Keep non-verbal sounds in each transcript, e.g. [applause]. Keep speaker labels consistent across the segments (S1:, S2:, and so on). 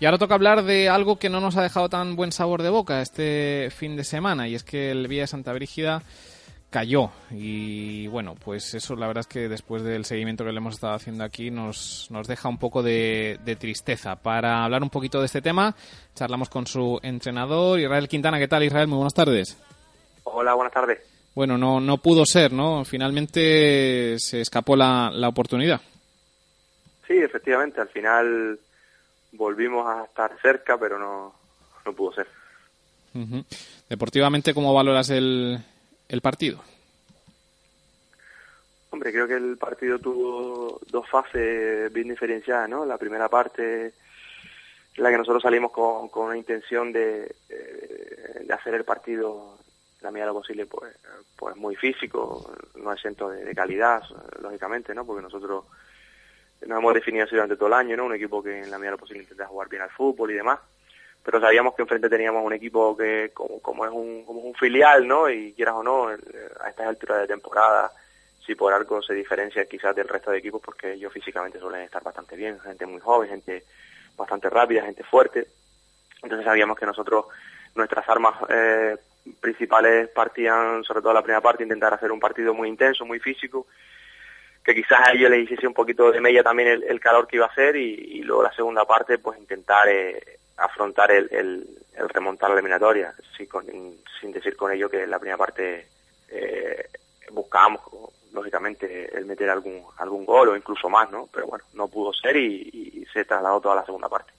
S1: Y ahora toca hablar de algo que no nos ha dejado tan buen sabor de boca este fin de semana, y es que el Vía de Santa Brígida cayó. Y bueno, pues eso la verdad es que después del seguimiento que le hemos estado haciendo aquí nos, nos deja un poco de, tristeza. Para hablar un poquito de este tema, charlamos con su entrenador, Israel Quintana. ¿Qué tal, Israel? Muy buenas tardes.
S2: Hola, buenas tardes.
S1: Bueno, no, no pudo ser, ¿no? Finalmente se escapó la, la oportunidad.
S2: Sí, efectivamente, al final volvimos a estar cerca, pero no, no pudo ser.
S1: Deportivamente, ¿cómo valoras el, el partido?
S2: Hombre, creo que el partido tuvo dos fases bien diferenciadas, ¿no? La primera parte, la que nosotros salimos con, con una intención de, de hacer el partido la medida de lo posible, pues, pues muy físico, no exento de, de calidad, lógicamente, ¿no? Porque nosotros nos hemos definido así durante todo el año, ¿no? Un equipo que en la medida de lo posible intenta jugar bien al fútbol y demás. Pero sabíamos que enfrente teníamos un equipo que, como, es un, filial, ¿no? Y quieras o no, a estas alturas de temporada, si por algo se diferencia quizás del resto de equipos, porque ellos físicamente suelen estar bastante bien, gente muy joven, gente bastante rápida, gente fuerte. Entonces sabíamos que nosotros, nuestras armas eh, principales partían, sobre todo la primera parte, intentar hacer un partido muy intenso, muy físico, que quizás a ellos les hiciese un poquito de media también el, calor que iba a hacer y, luego la segunda parte pues intentar eh, afrontar el, el, remontar la eliminatoria. Sin decir con ello que en la primera parte eh, buscábamos lógicamente el meter algún algún gol o incluso más no pero bueno no pudo ser y, se trasladó toda la segunda parte.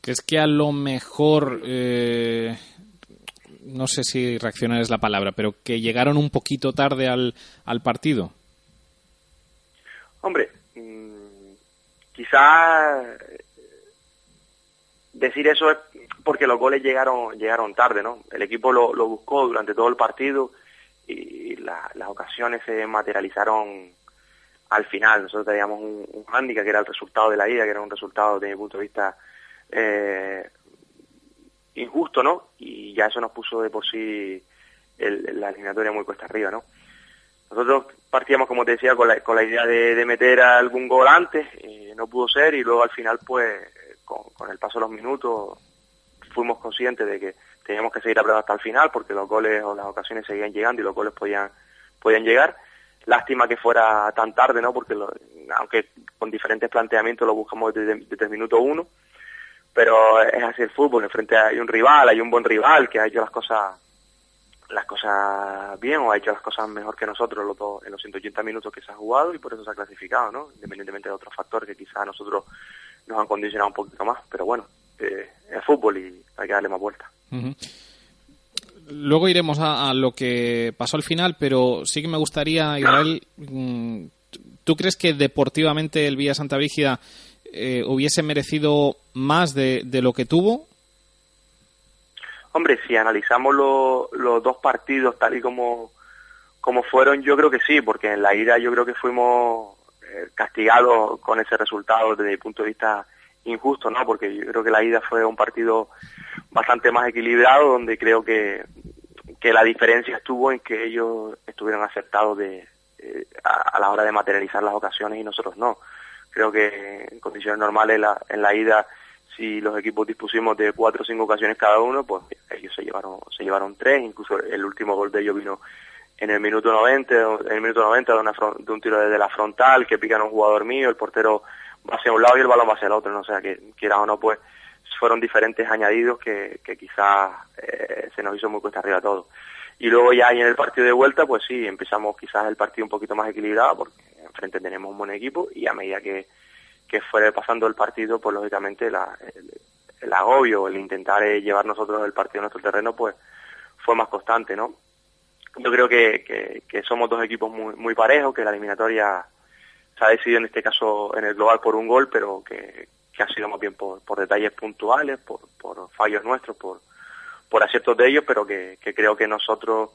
S1: Que es que a lo mejor eh, no sé si reaccionar es la palabra pero que llegaron un poquito tarde al partido
S2: Hombre, mm, quizás decir eso es porque los goles llegaron llegaron tarde, ¿no? El equipo lo, lo buscó durante todo el partido y las ocasiones se materializaron al final. Nosotros teníamos un, un que era el resultado de la ida, que era un resultado desde mi punto de vista eh, injusto, ¿no? Y ya eso nos puso de por sí la eliminatoria muy cuesta arriba, ¿no? Nosotros partíamos, como te decía, con la, idea de, meter algún gol antes, y no pudo ser, y luego al final, pues, con, el paso de los minutos, fuimos conscientes de que teníamos que seguir a prueba hasta el final, porque los goles o las ocasiones seguían llegando y los goles podían, podían llegar. Lástima que fuera tan tarde, ¿no? Porque aunque con diferentes planteamientos lo buscamos desde, desde el minuto uno, pero es así el fútbol, enfrente hay un rival, hay un buen rival que ha hecho las cosas las cosas bien o ha hecho las cosas mejor que nosotros los en los 180 minutos que se ha jugado y por eso se ha clasificado, ¿no? Independientemente de otros factores que quizás a nosotros nos han condicionado un poquito más, pero bueno, eh, es fútbol y hay que darle más vuelta.
S1: Luego iremos a, lo que pasó al final, pero sí que me gustaría, Israel, mm, ¿tú crees que deportivamente el Villa Santa Brígida eh, hubiese merecido más de lo que tuvo
S2: Hombre, si analizamos los dos partidos tal y como, como fueron, yo creo que sí, porque en la ida yo creo que fuimos eh, castigados con ese resultado desde mi punto de vista injusto, ¿no? Porque yo creo que la ida fue un partido bastante más equilibrado, donde creo que, que la diferencia estuvo en que ellos estuvieron aceptados de, eh, a, la hora de materializar las ocasiones y nosotros no. Creo que en condiciones normales la, en la ida si los equipos dispusimos de cuatro o cinco ocasiones cada uno, pues ellos se llevaron, se llevaron tres, incluso el último gol de ellos vino en el minuto 90, en el minuto 90 de, una, de un tiro desde la frontal que pican un jugador mío, el portero va hacia un lado y el balón va hacia el otro, no sea que quiera o no, pues fueron diferentes añadidos que, que quizás eh, se nos hizo muy cuesta arriba todo. Y luego ya en el partido de vuelta, pues sí, empezamos quizás el partido un poquito más equilibrado porque enfrente tenemos un buen equipo y a medida que, que fuera pasando el partido, pues lógicamente la, el, agobio, el intentar eh, llevar nosotros el partido a nuestro terreno, pues fue más constante, ¿no? Yo creo que, somos dos equipos muy, parejos, que la eliminatoria se ha decidido en este caso en el global por un gol, pero que, que ha sido más bien por, detalles puntuales, por, por fallos nuestros, por, por aciertos de ellos, pero que creo que nosotros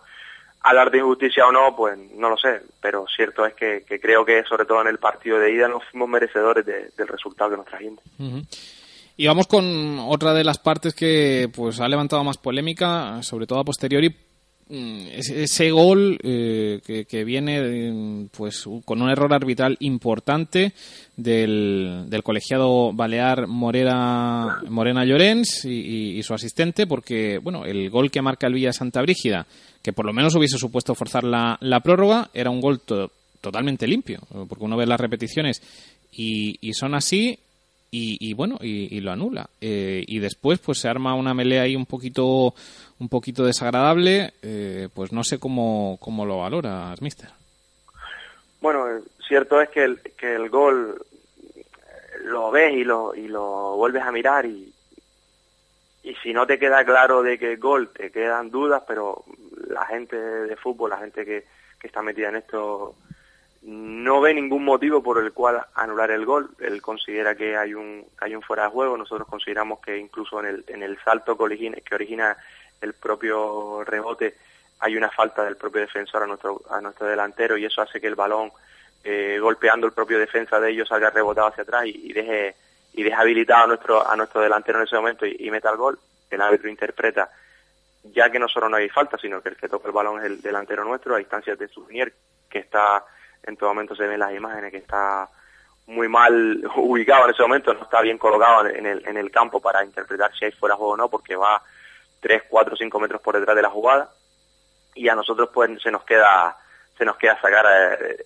S2: hablar de injusticia o no, pues no lo sé, pero cierto es que, creo que sobre todo en el partido de ida no fuimos merecedores del resultado que nos trajimos.
S1: Y vamos con otra de las partes que pues ha levantado más polémica, sobre todo a posteriori, ese gol eh, que, viene pues con un error arbitral importante del, colegiado balear Morera, Morena Llorens y, su asistente porque bueno el gol que marca el Villa Santa Brígida que por lo menos hubiese supuesto forzar la, prórroga era un gol totalmente limpio porque uno ve las repeticiones y, y son así y, bueno, y, lo anula. Eh, y después pues se arma una melea ahí un poquito, un poquito desagradable, eh, pues no sé cómo, cómo lo valoras, mister.
S2: Bueno, cierto es que el, que el gol lo ves y lo, y lo vuelves a mirar y, y si no te queda claro de que el gol, te quedan dudas, pero la gente de fútbol, la gente que, que está metida en esto no ve ningún motivo por el cual anular el gol. Él considera que hay un, hay un fuera de juego. Nosotros consideramos que incluso en el, en el salto que origina, que origina el propio rebote hay una falta del propio defensor a nuestro, a nuestro delantero y eso hace que el balón eh, golpeando el propio defensa de ellos salga rebotado hacia atrás y, deje y deje habilitado a nuestro a nuestro delantero en ese momento y, meta el gol. El árbitro interpreta ya que no solo no hay falta, sino que el que toca el balón es el delantero nuestro a distancia de su que está en todo momento se ven las imágenes que está muy mal [laughs] ubicado en ese momento, no está bien colocado en el, en el campo para interpretar si hay fuera juego o no, porque va 3, 4, 5 metros por detrás de la jugada y a nosotros pues se nos queda se nos queda sacar eh,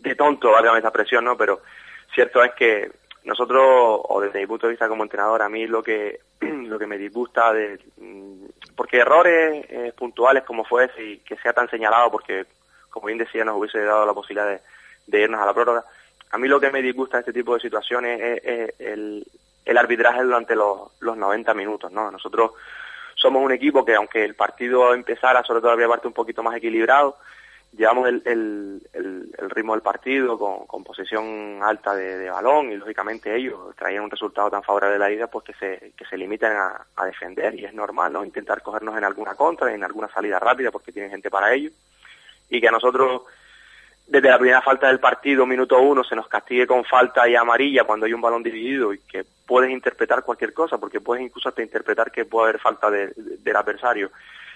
S2: de tonto, válgame esa presión, ¿no? Pero cierto es que nosotros, o desde mi punto de vista como entrenador, a mí lo que [clears throat] lo que me disgusta de mm, porque errores eh, puntuales como fue y que sea tan señalado porque como bien decía, nos hubiese dado la posibilidad de, irnos a la prórroga. A mí lo que me disgusta de este tipo de situaciones es, el, arbitraje durante los, los 90 minutos, ¿no? Nosotros somos un equipo que aunque el partido empezara, sobre todo la parte un poquito más equilibrado, llevamos el, ritmo del partido con, posesión alta de, balón y lógicamente ellos traían un resultado tan favorable de la ida pues que se, que se limitan a, a, defender y es normal, ¿no? Intentar cogernos en alguna contra, en alguna salida rápida porque tienen gente para ello y que a nosotros desde la primera falta del partido, minuto uno, se nos castigue con falta y amarilla cuando hay un balón dividido y que puedes interpretar cualquier cosa, porque puedes incluso hasta interpretar que puede haber falta del adversario.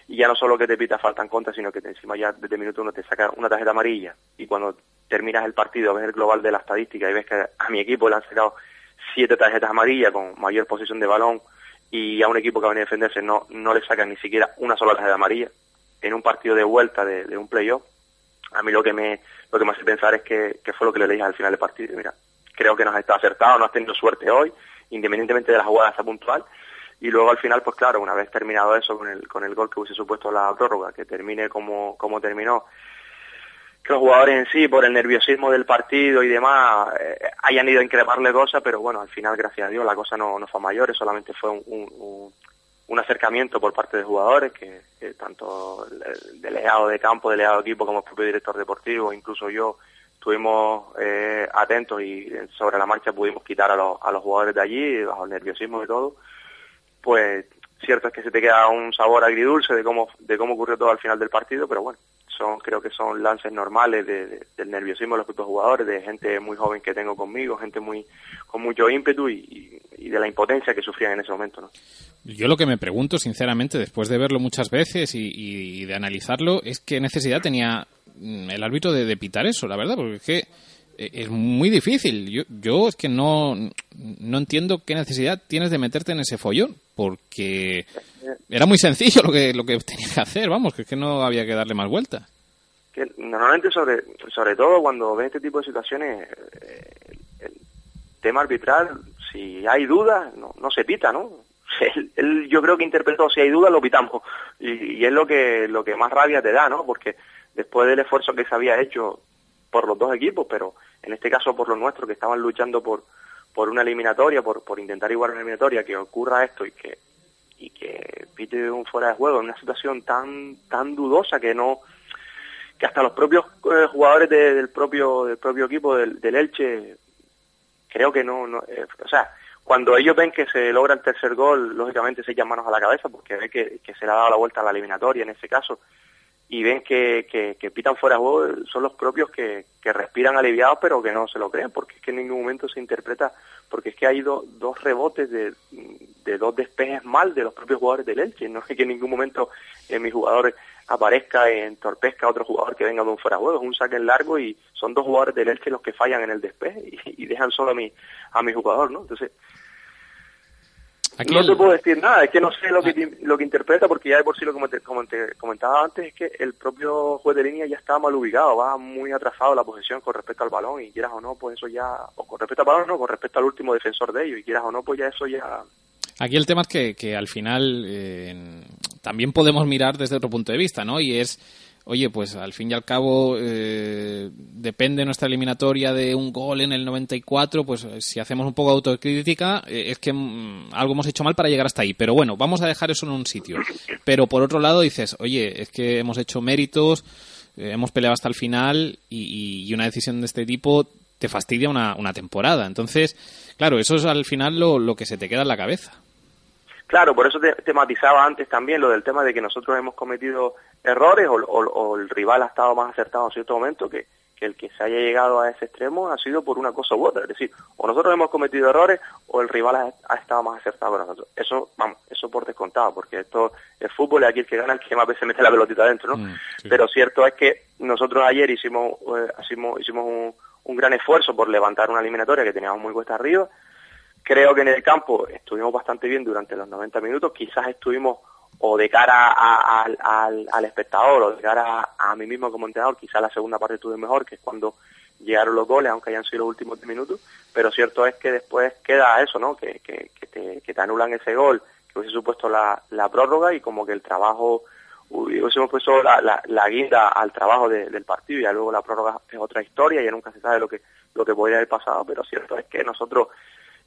S2: Y ya no solo que te pita falta en contra, sino que encima ya desde minuto uno te saca una tarjeta amarilla. Y cuando terminas el partido, ves el global de la estadística y ves que a mi equipo le han sacado siete tarjetas amarillas con mayor posición de balón y a un equipo que va a a defenderse no, no le sacan ni siquiera una sola tarjeta amarilla en un partido de vuelta de, un playoff, a mí lo que me lo que me hace pensar es que, fue lo que le dije al final del partido. Mira, creo que nos estado acertado, no has tenido suerte hoy, independientemente de la jugada esa puntual. Y luego al final, pues claro, una vez terminado eso con el, con el gol que hubiese supuesto la prórroga, que termine como, como terminó, que los jugadores en sí, por el nerviosismo del partido y demás, eh, hayan ido a increparle cosas, pero bueno, al final, gracias a Dios, la cosa no, no fue mayor, solamente fue un, un acercamiento por parte de jugadores, que, tanto el delegado de campo, delegado de equipo, como el propio director deportivo, incluso yo, estuvimos eh, atentos y sobre la marcha pudimos quitar a los, a los jugadores de allí, bajo el nerviosismo y todo, pues cierto es que se te queda un sabor agridulce de cómo, de cómo ocurrió todo al final del partido, pero bueno, son creo que son lances normales de, del nerviosismo de los propios jugadores, de gente muy joven que tengo conmigo, gente muy con mucho ímpetu y, de la impotencia que sufrían en ese momento. ¿no?
S1: Yo lo que me pregunto, sinceramente, después de verlo muchas veces y, de analizarlo, es qué necesidad tenía mm, el árbitro de, pitar eso, la verdad, porque es que es muy difícil. Yo, yo es que no, no entiendo qué necesidad tienes de meterte en ese follón, porque era muy sencillo lo que, lo que tenía que hacer, vamos, que es que no había que darle más vueltas.
S2: Que normalmente, sobre, sobre todo cuando ves este tipo de situaciones, eh, el tema arbitral, si hay dudas, no, no se pita, ¿no? [laughs] él, yo creo que interpretó, si hay duda lo pitamos. Y, es lo que, lo que más rabia te da, ¿no? Porque después del esfuerzo que se había hecho por los dos equipos, pero en este caso por los nuestros que estaban luchando por, por una eliminatoria, por, por intentar igualar una eliminatoria, que ocurra esto y que, y que pite un fuera de juego en una situación tan, tan dudosa que no, que hasta los propios eh, jugadores del propio, del propio equipo del, del Elche, creo que no, no eh, o sea, cuando ellos ven que se logra el tercer gol, lógicamente se echan manos a la cabeza porque ven que, se le ha dado la vuelta a la eliminatoria en ese caso y ven que, que, pitan fuera de juego, son los propios que, que, respiran aliviados pero que no se lo creen porque es que en ningún momento se interpreta, porque es que hay dos rebotes de, de dos despejes mal de los propios jugadores del Elche. No es que en ningún momento eh, mi jugador aparezca en entorpezca a otro jugador que venga de un fuera de juego. Es un saque largo y son dos jugadores del Elche los que fallan en el despeje y, y dejan solo a mi, a mi jugador, ¿no? Entonces, no te puedo decir nada, es que no sé lo que, ah. lo que interpreta, porque ya de por sí lo como te, como te comentaba antes, es que el propio juez de línea ya está mal ubicado, va muy atrasado la posición con respecto al balón, y quieras o no, pues eso ya, o con respecto al balón, no, con respecto al último defensor de ellos, y quieras o no, pues ya eso ya...
S1: Aquí el tema es que, que al final eh, también podemos mirar desde otro punto de vista, ¿no? Y es oye, pues al fin y al cabo eh, depende nuestra eliminatoria de un gol en el 94, pues eh, si hacemos un poco de autocrítica eh, es que mm, algo hemos hecho mal para llegar hasta ahí. Pero bueno, vamos a dejar eso en un sitio. Pero por otro lado dices, oye, es que hemos hecho méritos, hemos peleado hasta el final y, una decisión de este tipo te fastidia una, temporada. Entonces, claro, eso es al final lo que se te queda en la cabeza.
S2: Claro, por eso te, tematizaba antes también lo del tema de que nosotros hemos cometido errores o, el rival ha estado más acertado en cierto momento que, el que se haya llegado a ese extremo ha sido por una cosa u otra. Es decir, o nosotros hemos cometido errores o el rival ha, estado más acertado que nosotros. Eso, vamos, eso por descontado, porque esto es fútbol y aquí el que gana el que más veces mete la pelotita adentro, ¿no? Mm, Pero cierto es que nosotros ayer hicimos, eh, hicimos, hicimos un, un gran esfuerzo por levantar una eliminatoria que teníamos muy cuesta arriba Creo que en el campo estuvimos bastante bien durante los 90 minutos, quizás estuvimos o de cara al, espectador o de cara a, mí mismo como entrenador, quizás la segunda parte estuve mejor, que es cuando llegaron los goles, aunque hayan sido los últimos 10 minutos, pero cierto es que después queda eso, ¿no? Que, que, te, anulan ese gol, que hubiese supuesto la, prórroga y como que el trabajo, hubiésemos puesto la, la, guinda al trabajo del partido. Y luego la prórroga es otra historia, ya nunca se sabe lo que, lo que podría haber pasado, pero cierto es que nosotros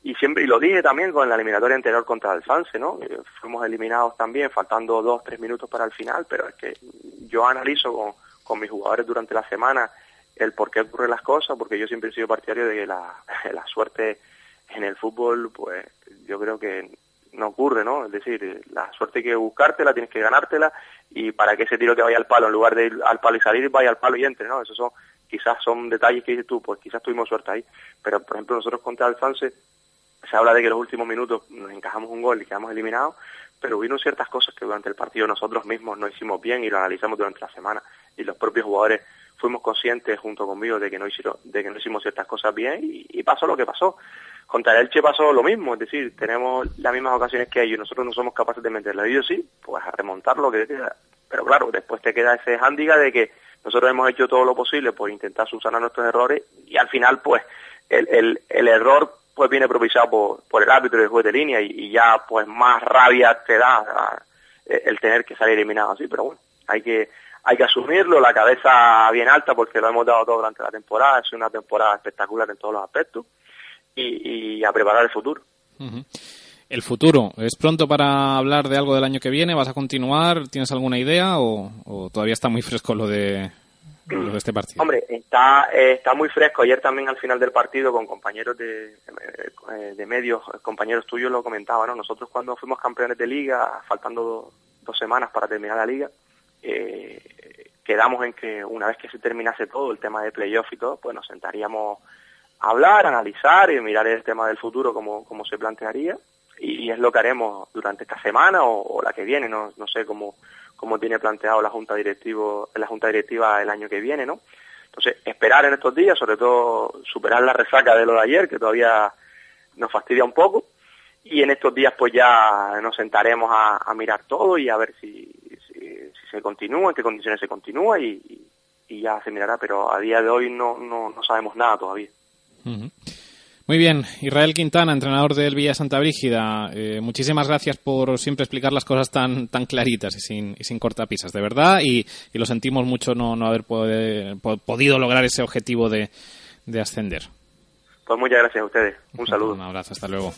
S2: y siempre y lo dije también con la eliminatoria anterior contra el Sanse, ¿no? Eh, fuimos eliminados también, faltando dos, tres minutos para el final, pero es que yo analizo con, con mis jugadores durante la semana el por qué ocurren las cosas, porque yo siempre he sido partidario de que la, [laughs] la suerte en el fútbol, pues yo creo que no ocurre, ¿no? Es decir, la suerte hay que buscártela, tienes que ganártela, y para que ese tiro te vaya al palo, en lugar de ir al palo y salir, vaya al palo y entre, ¿no? Esos son, quizás son detalles que dices tú, pues quizás tuvimos suerte ahí, pero por ejemplo nosotros contra el Sanse se habla de que en los últimos minutos nos encajamos un gol y quedamos eliminados, pero hubieron ciertas cosas que durante el partido nosotros mismos no hicimos bien y lo analizamos durante la semana y los propios jugadores fuimos conscientes junto conmigo de que no hicieron, de que no hicimos ciertas cosas bien y, pasó lo que pasó. Contra el Elche pasó lo mismo, es decir, tenemos las mismas ocasiones que ellos, nosotros no somos capaces de meterle ellos sí, pues a remontar lo que queda. Pero claro, después te queda ese hándiga de que nosotros hemos hecho todo lo posible por intentar subsanar nuestros errores y al final pues el, el error pues viene propiciado por, por el árbitro y el juez de línea y, ya pues más rabia te da el tener que salir eliminado así, pero bueno, hay que hay que asumirlo, la cabeza bien alta porque lo hemos dado todo durante la temporada, es una temporada espectacular en todos los aspectos y, a preparar el futuro.
S1: El futuro, ¿es pronto para hablar de algo del año que viene? ¿Vas a continuar? ¿Tienes alguna idea o todavía está muy fresco lo de este partido?
S2: Hombre, está, eh, está muy fresco. Ayer también al final del partido con compañeros de, eh, de medios, compañeros tuyos lo comentaban, ¿no? Nosotros cuando fuimos campeones de liga, faltando dos semanas para terminar la liga, eh, quedamos en que una vez que se terminase todo, el tema de playoff y todo, pues nos sentaríamos a hablar, analizar y mirar el tema del futuro como, como se plantearía. Y, es lo que haremos durante esta semana o, la que viene, no, no sé cómo como tiene planteado la Junta Directivo, la Junta Directiva el año que viene, ¿no? Entonces, esperar en estos días, sobre todo superar la resaca de lo de ayer, que todavía nos fastidia un poco, y en estos días pues ya nos sentaremos a, mirar todo y a ver si, se continúa, en qué condiciones se continúa y, ya se mirará, pero a día de hoy no, no, sabemos nada todavía.
S1: Muy bien, Israel Quintana, entrenador del Villa Santa Brígida, eh, muchísimas gracias por siempre explicar las cosas tan, tan claritas y sin, y sin cortapisas, de verdad, y, lo sentimos mucho no, no haber podido lograr ese objetivo de, de ascender.
S2: Pues muchas gracias a ustedes, un [laughs] saludo.
S1: Un abrazo, hasta luego.